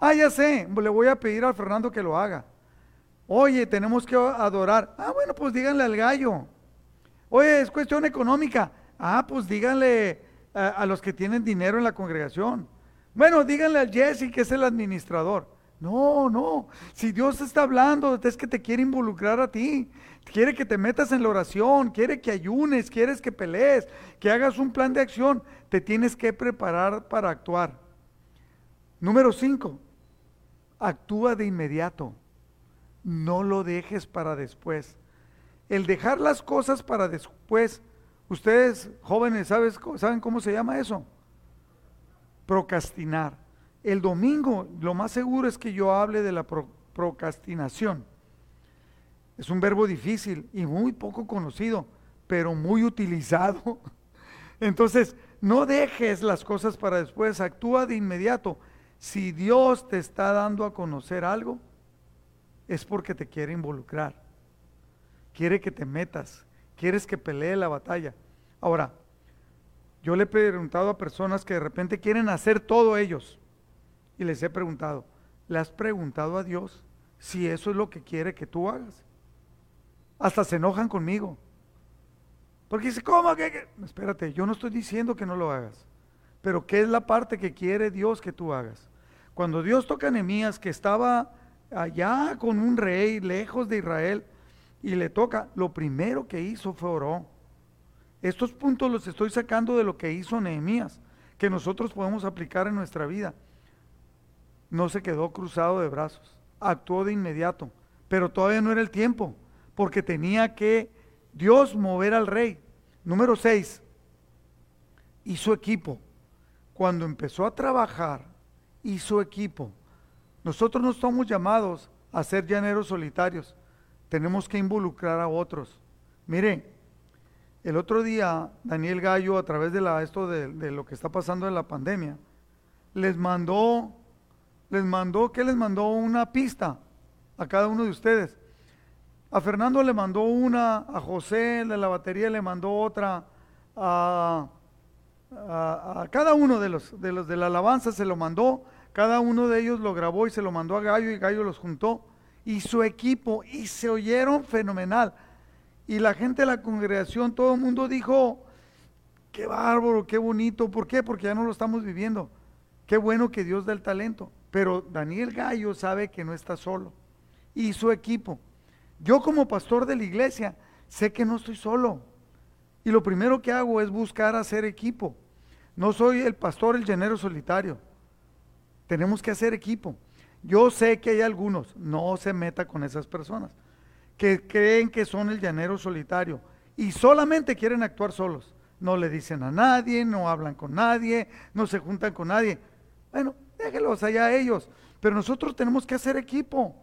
Ah, ya sé, le voy a pedir a Fernando que lo haga. Oye, tenemos que adorar. Ah, bueno, pues díganle al gallo. Oye, es cuestión económica. Ah, pues díganle a, a los que tienen dinero en la congregación. Bueno, díganle al Jesse que es el administrador. No, no. Si Dios está hablando, es que te quiere involucrar a ti. Quiere que te metas en la oración, quiere que ayunes, quieres que pelees, que hagas un plan de acción. Te tienes que preparar para actuar. Número cinco, actúa de inmediato. No lo dejes para después. El dejar las cosas para después, ustedes jóvenes, ¿saben cómo se llama eso? Procrastinar el domingo lo más seguro es que yo hable de la procrastinación. Es un verbo difícil y muy poco conocido, pero muy utilizado. Entonces, no dejes las cosas para después, actúa de inmediato. Si Dios te está dando a conocer algo, es porque te quiere involucrar. Quiere que te metas, quieres que pelee la batalla. Ahora, yo le he preguntado a personas que de repente quieren hacer todo ellos y les he preguntado, ¿le has preguntado a Dios si eso es lo que quiere que tú hagas? Hasta se enojan conmigo. Porque dice, ¿cómo que? Espérate, yo no estoy diciendo que no lo hagas. Pero ¿qué es la parte que quiere Dios que tú hagas? Cuando Dios toca a Nehemías, que estaba allá con un rey, lejos de Israel, y le toca, lo primero que hizo fue oró. Estos puntos los estoy sacando de lo que hizo Nehemías, que nosotros podemos aplicar en nuestra vida no se quedó cruzado de brazos, actuó de inmediato, pero todavía no era el tiempo, porque tenía que Dios mover al rey. Número 6, hizo equipo. Cuando empezó a trabajar, hizo equipo. Nosotros no estamos llamados a ser llaneros solitarios. Tenemos que involucrar a otros. Mire, el otro día Daniel Gallo, a través de la, esto de, de lo que está pasando en la pandemia, les mandó, les mandó, ¿qué les mandó? Una pista a cada uno de ustedes. A Fernando le mandó una, a José de la batería le mandó otra, a, cada uno de los, de los de la alabanza se lo mandó, cada uno de ellos lo grabó y se lo mandó a Gallo y Gallo los juntó y su equipo y se oyeron fenomenal. Y la gente de la congregación, todo el mundo dijo, qué bárbaro, qué bonito, ¿por qué? Porque ya no lo estamos viviendo. Qué bueno que Dios da el talento. Pero Daniel Gallo sabe que no está solo. Y su equipo. Yo como pastor de la iglesia sé que no estoy solo. Y lo primero que hago es buscar hacer equipo. No soy el pastor, el llenero solitario. Tenemos que hacer equipo. Yo sé que hay algunos, no se meta con esas personas, que creen que son el llanero solitario y solamente quieren actuar solos. No le dicen a nadie, no hablan con nadie, no se juntan con nadie. Bueno, déjenlos allá ellos. Pero nosotros tenemos que hacer equipo.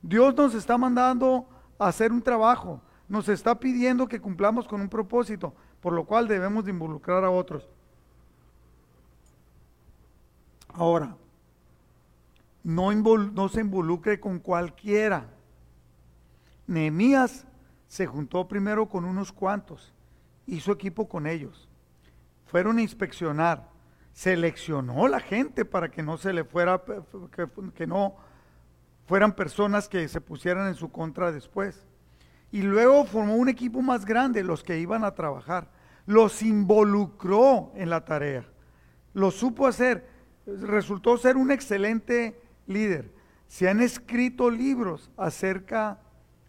Dios nos está mandando hacer un trabajo. Nos está pidiendo que cumplamos con un propósito, por lo cual debemos de involucrar a otros. Ahora, no, no se involucre con cualquiera. Nehemías se juntó primero con unos cuantos, hizo equipo con ellos. Fueron a inspeccionar seleccionó la gente para que no se le fuera, que, no fueran personas que se pusieran en su contra después. Y luego formó un equipo más grande, los que iban a trabajar. Los involucró en la tarea. Lo supo hacer. Resultó ser un excelente líder. Se han escrito libros acerca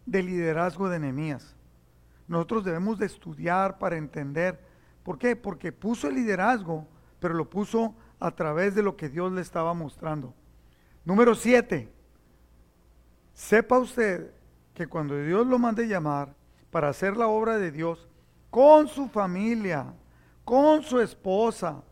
del liderazgo de Nehemías. Nosotros debemos de estudiar para entender. ¿Por qué? Porque puso el liderazgo pero lo puso a través de lo que Dios le estaba mostrando. Número siete, sepa usted que cuando Dios lo mande llamar para hacer la obra de Dios con su familia, con su esposa,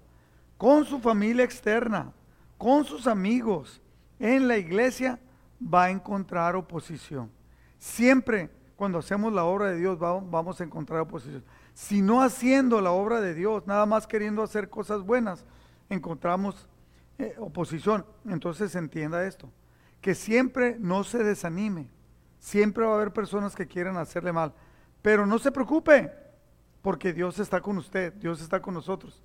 con su familia externa, con sus amigos, en la iglesia, va a encontrar oposición. Siempre cuando hacemos la obra de Dios vamos a encontrar oposición no haciendo la obra de Dios, nada más queriendo hacer cosas buenas, encontramos eh, oposición. Entonces entienda esto, que siempre no se desanime, siempre va a haber personas que quieran hacerle mal, pero no se preocupe, porque Dios está con usted, Dios está con nosotros.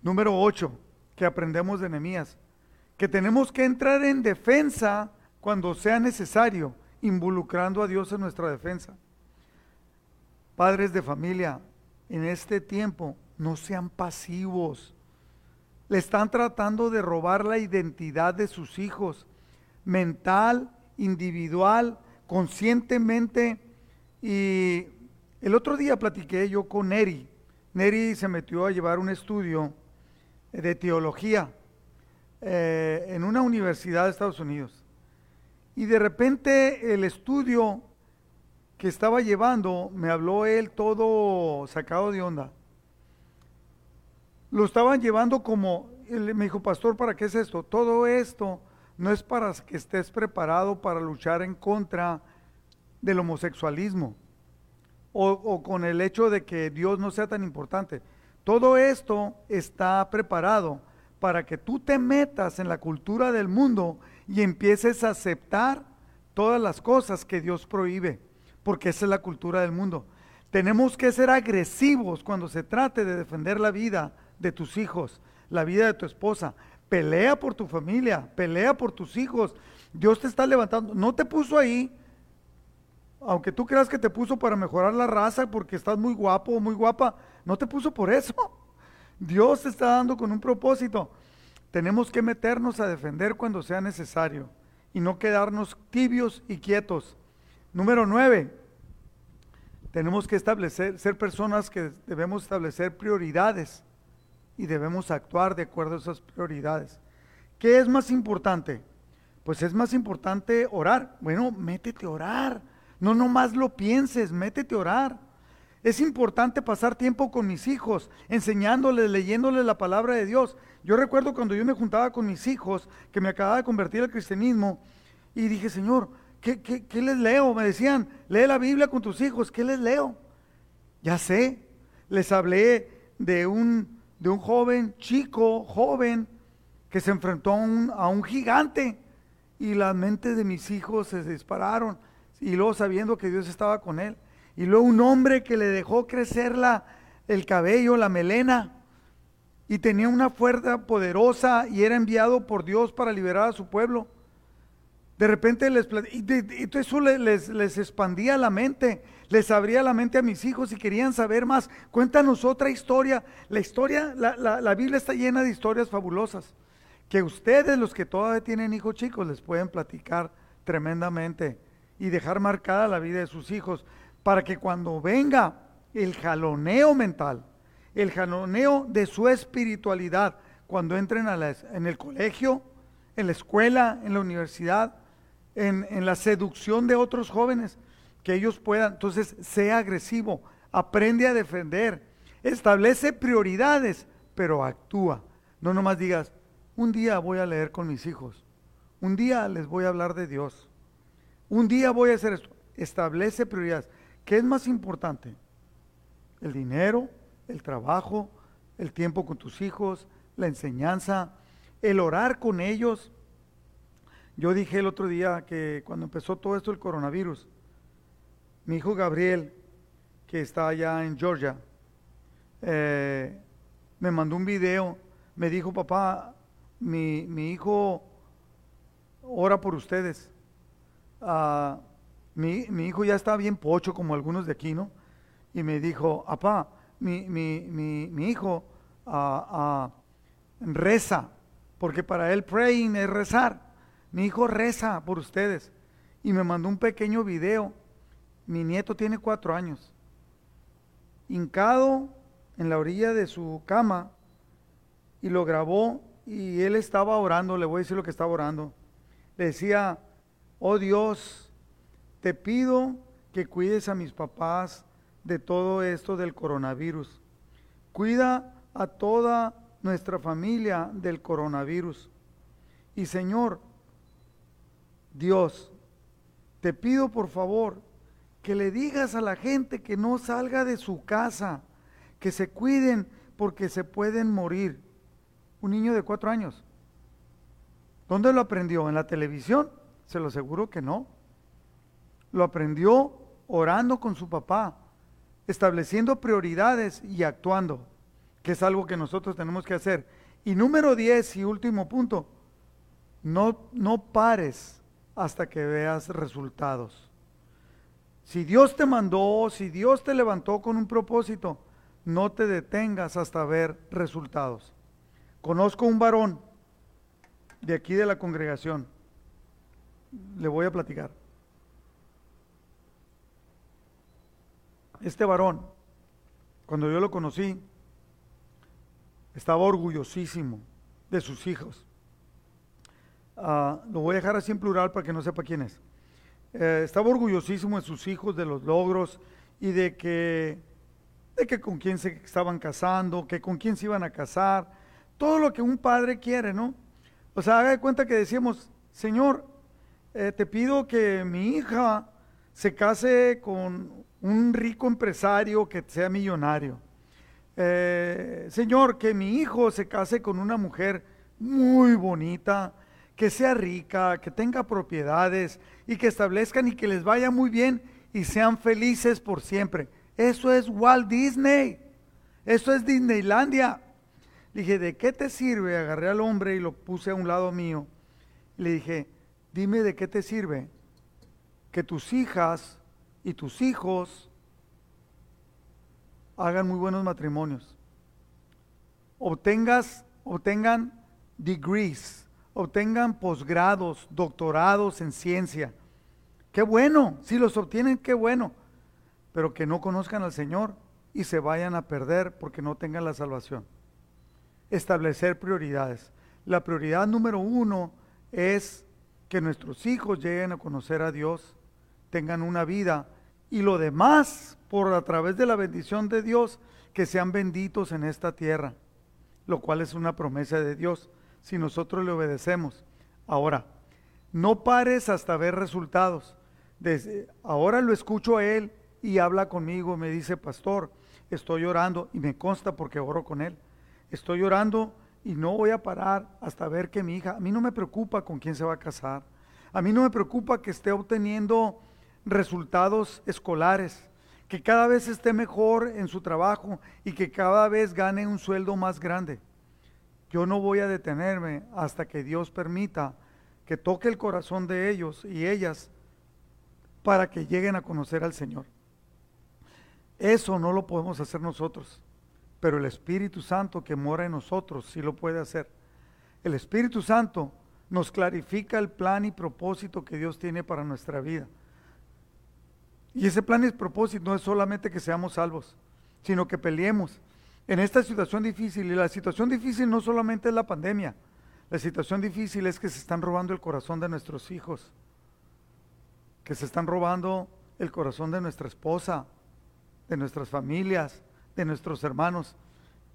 Número 8, que aprendemos de Nehemías, que tenemos que entrar en defensa cuando sea necesario, involucrando a Dios en nuestra defensa. Padres de familia, en este tiempo no sean pasivos. Le están tratando de robar la identidad de sus hijos, mental, individual, conscientemente. Y el otro día platiqué yo con Neri. Neri se metió a llevar un estudio de teología eh, en una universidad de Estados Unidos. Y de repente el estudio que estaba llevando, me habló él todo sacado de onda. Lo estaban llevando como, me dijo, pastor, ¿para qué es esto? Todo esto no es para que estés preparado para luchar en contra del homosexualismo o, con el hecho de que Dios no sea tan importante. Todo esto está preparado para que tú te metas en la cultura del mundo y empieces a aceptar todas las cosas que Dios prohíbe porque esa es la cultura del mundo. Tenemos que ser agresivos cuando se trate de defender la vida de tus hijos, la vida de tu esposa. Pelea por tu familia, pelea por tus hijos. Dios te está levantando. No te puso ahí, aunque tú creas que te puso para mejorar la raza porque estás muy guapo o muy guapa, no te puso por eso. Dios te está dando con un propósito. Tenemos que meternos a defender cuando sea necesario y no quedarnos tibios y quietos. Número nueve, tenemos que establecer, ser personas que debemos establecer prioridades y debemos actuar de acuerdo a esas prioridades. ¿Qué es más importante? Pues es más importante orar. Bueno, métete a orar. No nomás lo pienses, métete a orar. Es importante pasar tiempo con mis hijos, enseñándoles, leyéndoles la palabra de Dios. Yo recuerdo cuando yo me juntaba con mis hijos, que me acababa de convertir al cristianismo, y dije, Señor, ¿qué, qué les leo? Me decían, lee la Biblia con tus hijos, ¿qué les leo? Ya sé, les hablé de un, de un joven, chico, joven, que se enfrentó a un, a un gigante y las mentes de mis hijos se dispararon y luego sabiendo que Dios estaba con él. Y luego un hombre que le dejó crecer la, el cabello, la melena, y tenía una fuerza poderosa y era enviado por Dios para liberar a su pueblo. De repente les, y eso les, les, expandía la mente, les abría la mente a mis hijos y querían saber más. Cuéntanos otra historia. La historia, la, la, la Biblia está llena de historias fabulosas que ustedes, los que todavía tienen hijos chicos, les pueden platicar tremendamente y dejar marcada la vida de sus hijos para que cuando venga el jaloneo mental, el jaloneo de su espiritualidad, cuando entren a en el colegio, en la escuela, en la universidad, en, en la seducción de otros jóvenes, que ellos puedan, entonces sea agresivo, aprende a defender, establece prioridades, pero actúa. No nomás digas, un día voy a leer con mis hijos. Un día les voy a hablar de Dios. Un día voy a hacer esto. Establece prioridades. ¿Qué es más importante? El dinero, el trabajo, el tiempo con tus hijos, la enseñanza, el orar con ellos. Yo dije el otro día que cuando empezó todo esto el coronavirus, mi hijo Gabriel, que está allá en Georgia, eh, me mandó un video, me dijo, papá, mi, mi hijo ora por ustedes. Ah, mi, mi, hijo ya está bien pocho como algunos de aquí, ¿no? Y me dijo, papá, mi, mi, mi hijo ah, ah, reza, porque para él praying es rezar. Mi hijo reza por ustedes. Y me mandó un pequeño video. Mi nieto tiene cuatro años. Hincado en la orilla de su cama y lo grabó y él estaba orando, le voy a decir lo que estaba orando. Le decía, oh Dios, te pido que cuides a mis papás de todo esto del coronavirus. Cuida a toda nuestra familia del coronavirus. Y Señor, Dios, te pido por favor que le digas a la gente que no salga de su casa, que se cuiden porque se pueden morir un niño de cuatro años. ¿Dónde lo aprendió? ¿En la televisión? Se lo aseguro que no. Lo aprendió orando con su papá, estableciendo prioridades y actuando, que es algo que nosotros tenemos que hacer. Y número diez y último punto, no, no pares hasta que veas resultados. Si Dios te mandó, si Dios te levantó con un propósito, no te detengas hasta ver resultados. Conozco un varón de aquí de la congregación. Le voy a platicar. Este varón, cuando yo lo conocí, estaba orgullosísimo de sus hijos. Ah, lo voy a dejar así en plural para que no sepa quién es. Eh, estaba orgullosísimo de sus hijos, de los logros y de que, de que con quién se estaban casando, que con quién se iban a casar todo lo que un padre quiere, ¿no? O sea, haga de cuenta que decíamos, Señor, eh, te pido que mi hija se case con un rico empresario que sea millonario. Eh, señor, que mi hijo se case con una mujer muy bonita, que sea rica, que tenga propiedades y que establezcan y que les vaya muy bien y sean felices por siempre. Eso es Walt Disney. Eso es Disneylandia. Le dije, ¿de qué te sirve? Agarré al hombre y lo puse a un lado mío. Le dije, dime de qué te sirve que tus hijas y tus hijos hagan muy buenos matrimonios. Obtengas, obtengan degrees, obtengan posgrados, doctorados en ciencia. Qué bueno, si los obtienen, qué bueno. Pero que no conozcan al Señor y se vayan a perder porque no tengan la salvación establecer prioridades. La prioridad número uno es que nuestros hijos lleguen a conocer a Dios, tengan una vida y lo demás por a través de la bendición de Dios, que sean benditos en esta tierra, lo cual es una promesa de Dios si nosotros le obedecemos. Ahora, no pares hasta ver resultados. Desde, ahora lo escucho a él y habla conmigo, me dice, pastor, estoy orando y me consta porque oro con él. Estoy orando y no voy a parar hasta ver que mi hija, a mí no me preocupa con quién se va a casar. A mí no me preocupa que esté obteniendo resultados escolares, que cada vez esté mejor en su trabajo y que cada vez gane un sueldo más grande. Yo no voy a detenerme hasta que Dios permita que toque el corazón de ellos y ellas para que lleguen a conocer al Señor. Eso no lo podemos hacer nosotros, pero el Espíritu Santo que mora en nosotros sí lo puede hacer. El Espíritu Santo nos clarifica el plan y propósito que Dios tiene para nuestra vida. Y ese plan y propósito no es solamente que seamos salvos, sino que peleemos en esta situación difícil. Y la situación difícil no solamente es la pandemia, la situación difícil es que se están robando el corazón de nuestros hijos, que se están robando el corazón de nuestra esposa, de nuestras familias, de nuestros hermanos.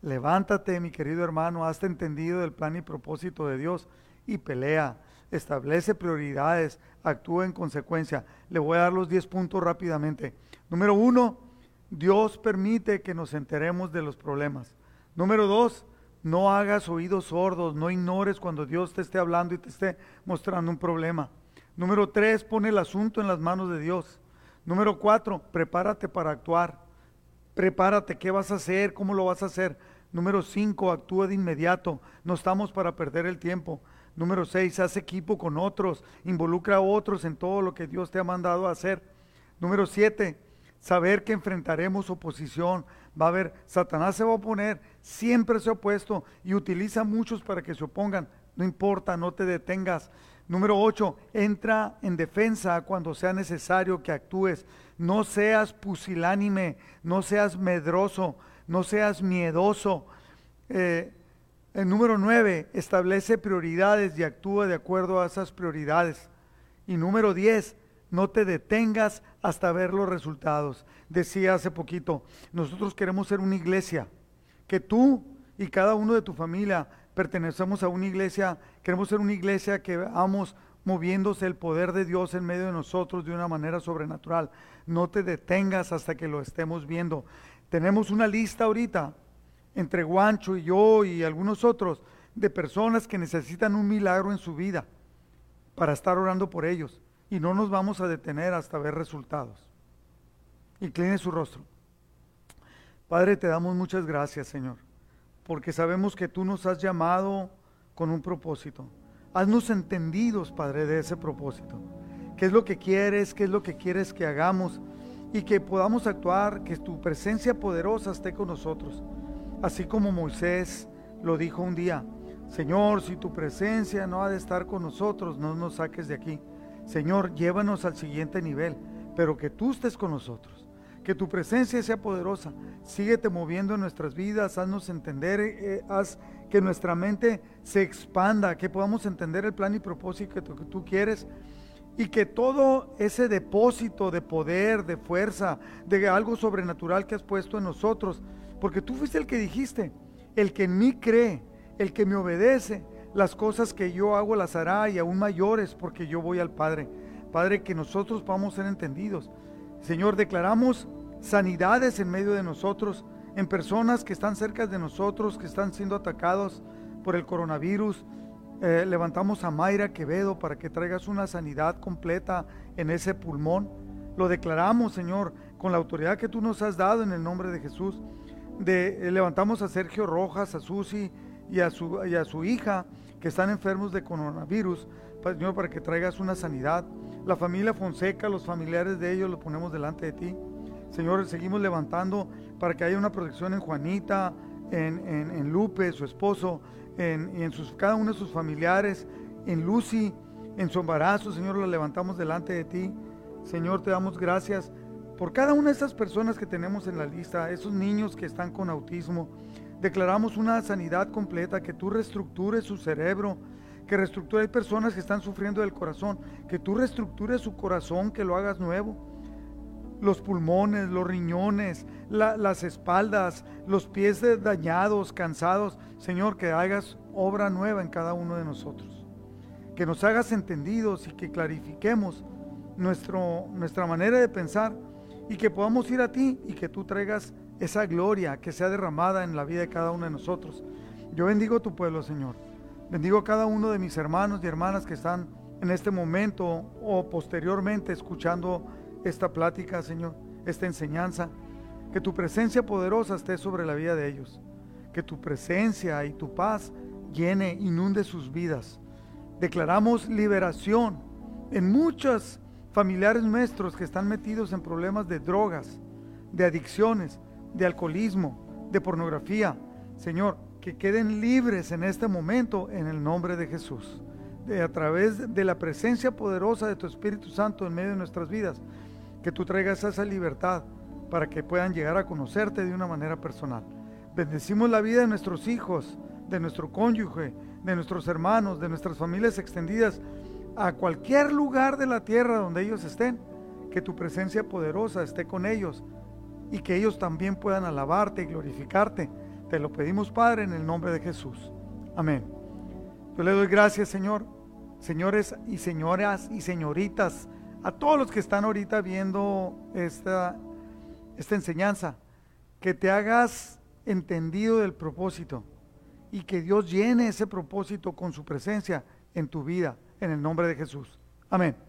Levántate, mi querido hermano, has entendido el plan y propósito de Dios y pelea. Establece prioridades, actúa en consecuencia. Le voy a dar los 10 puntos rápidamente. Número uno, Dios permite que nos enteremos de los problemas. Número dos, no hagas oídos sordos, no ignores cuando Dios te esté hablando y te esté mostrando un problema. Número tres, pone el asunto en las manos de Dios. Número cuatro, prepárate para actuar. Prepárate, ¿qué vas a hacer? ¿Cómo lo vas a hacer? Número cinco, actúa de inmediato. No estamos para perder el tiempo. Número seis, haz equipo con otros. Involucra a otros en todo lo que Dios te ha mandado a hacer. Número siete, saber que enfrentaremos oposición. Va a haber, Satanás se va a oponer, siempre se ha opuesto y utiliza muchos para que se opongan. No importa, no te detengas. Número 8, entra en defensa cuando sea necesario que actúes. No seas pusilánime, no seas medroso, no seas miedoso. Eh, el número 9, establece prioridades y actúa de acuerdo a esas prioridades. Y número 10, no te detengas hasta ver los resultados. Decía hace poquito, nosotros queremos ser una iglesia, que tú y cada uno de tu familia pertenecemos a una iglesia, queremos ser una iglesia que vamos moviéndose el poder de Dios en medio de nosotros de una manera sobrenatural. No te detengas hasta que lo estemos viendo. Tenemos una lista ahorita entre Guancho y yo y algunos otros de personas que necesitan un milagro en su vida para estar orando por ellos y no nos vamos a detener hasta ver resultados. Incline su rostro. Padre, te damos muchas gracias, Señor, porque sabemos que tú nos has llamado con un propósito. Haznos entendidos, Padre, de ese propósito. ¿Qué es lo que quieres? ¿Qué es lo que quieres que hagamos? Y que podamos actuar, que tu presencia poderosa esté con nosotros. Así como Moisés lo dijo un día, Señor, si tu presencia no ha de estar con nosotros, no nos saques de aquí. Señor, llévanos al siguiente nivel, pero que tú estés con nosotros, que tu presencia sea poderosa, síguete moviendo en nuestras vidas, haznos entender, eh, eh, haz que nuestra mente se expanda, que podamos entender el plan y propósito que tú quieres y que todo ese depósito de poder, de fuerza, de algo sobrenatural que has puesto en nosotros, porque tú fuiste el que dijiste, el que en mí cree, el que me obedece, las cosas que yo hago las hará y aún mayores porque yo voy al Padre. Padre, que nosotros podamos ser entendidos. Señor, declaramos sanidades en medio de nosotros, en personas que están cerca de nosotros, que están siendo atacados por el coronavirus. Eh, levantamos a Mayra Quevedo para que traigas una sanidad completa en ese pulmón. Lo declaramos, Señor, con la autoridad que tú nos has dado en el nombre de Jesús. De, eh, levantamos a Sergio Rojas, a Susi y a su, y a su hija que están enfermos de coronavirus, Señor, para que traigas una sanidad. La familia Fonseca, los familiares de ellos, los ponemos delante de ti. Señor, seguimos levantando para que haya una protección en Juanita, en, Lupe, su esposo, en, en sus, cada uno de sus familiares, en Lucy, en su embarazo, Señor, lo levantamos delante de ti. Señor, te damos gracias por cada una de esas personas que tenemos en la lista, esos niños que están con autismo. Declaramos una sanidad completa, que tú reestructures su cerebro, que reestructure, hay personas que están sufriendo del corazón, que tú reestructures su corazón, que lo hagas nuevo. los pulmones, los riñones, las espaldas, los pies dañados, cansados. Señor, que hagas obra nueva en cada uno de nosotros. Que nos hagas entendidos y que clarifiquemos nuestro, nuestra manera de pensar y que podamos ir a ti y que tú traigas esa gloria que sea derramada en la vida de cada uno de nosotros. Yo bendigo tu pueblo, Señor. Bendigo a cada uno de mis hermanos y hermanas que están en este momento o posteriormente escuchando esta plática, Señor, esta enseñanza. Que tu presencia poderosa esté sobre la vida de ellos. Que tu presencia y tu paz llene, inunde sus vidas. Declaramos liberación en muchos familiares nuestros que están metidos en problemas de drogas, de adicciones, de alcoholismo, de pornografía. Señor, que queden libres en este momento en el nombre de Jesús. De, a través de la presencia poderosa de tu Espíritu Santo en medio de nuestras vidas, que tú traigas esa libertad para que puedan llegar a conocerte de una manera personal. Bendecimos la vida de nuestros hijos, de nuestro cónyuge, de nuestros hermanos, de nuestras familias extendidas, a cualquier lugar de la tierra donde ellos estén, que tu presencia poderosa esté con ellos y que ellos también puedan alabarte y glorificarte. Te lo pedimos, Padre, en el nombre de Jesús. Amén. Yo le doy gracias, Señor, señores y señoras y señoritas, a todos los que están ahorita viendo esta, esta enseñanza, que te hagas entendido del propósito y que Dios llene ese propósito con su presencia en tu vida, en el nombre de Jesús. Amén.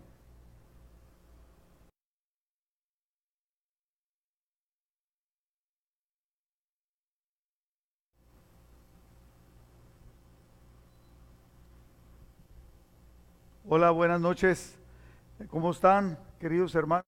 Hola, buenas noches. ¿Cómo están, queridos hermanos?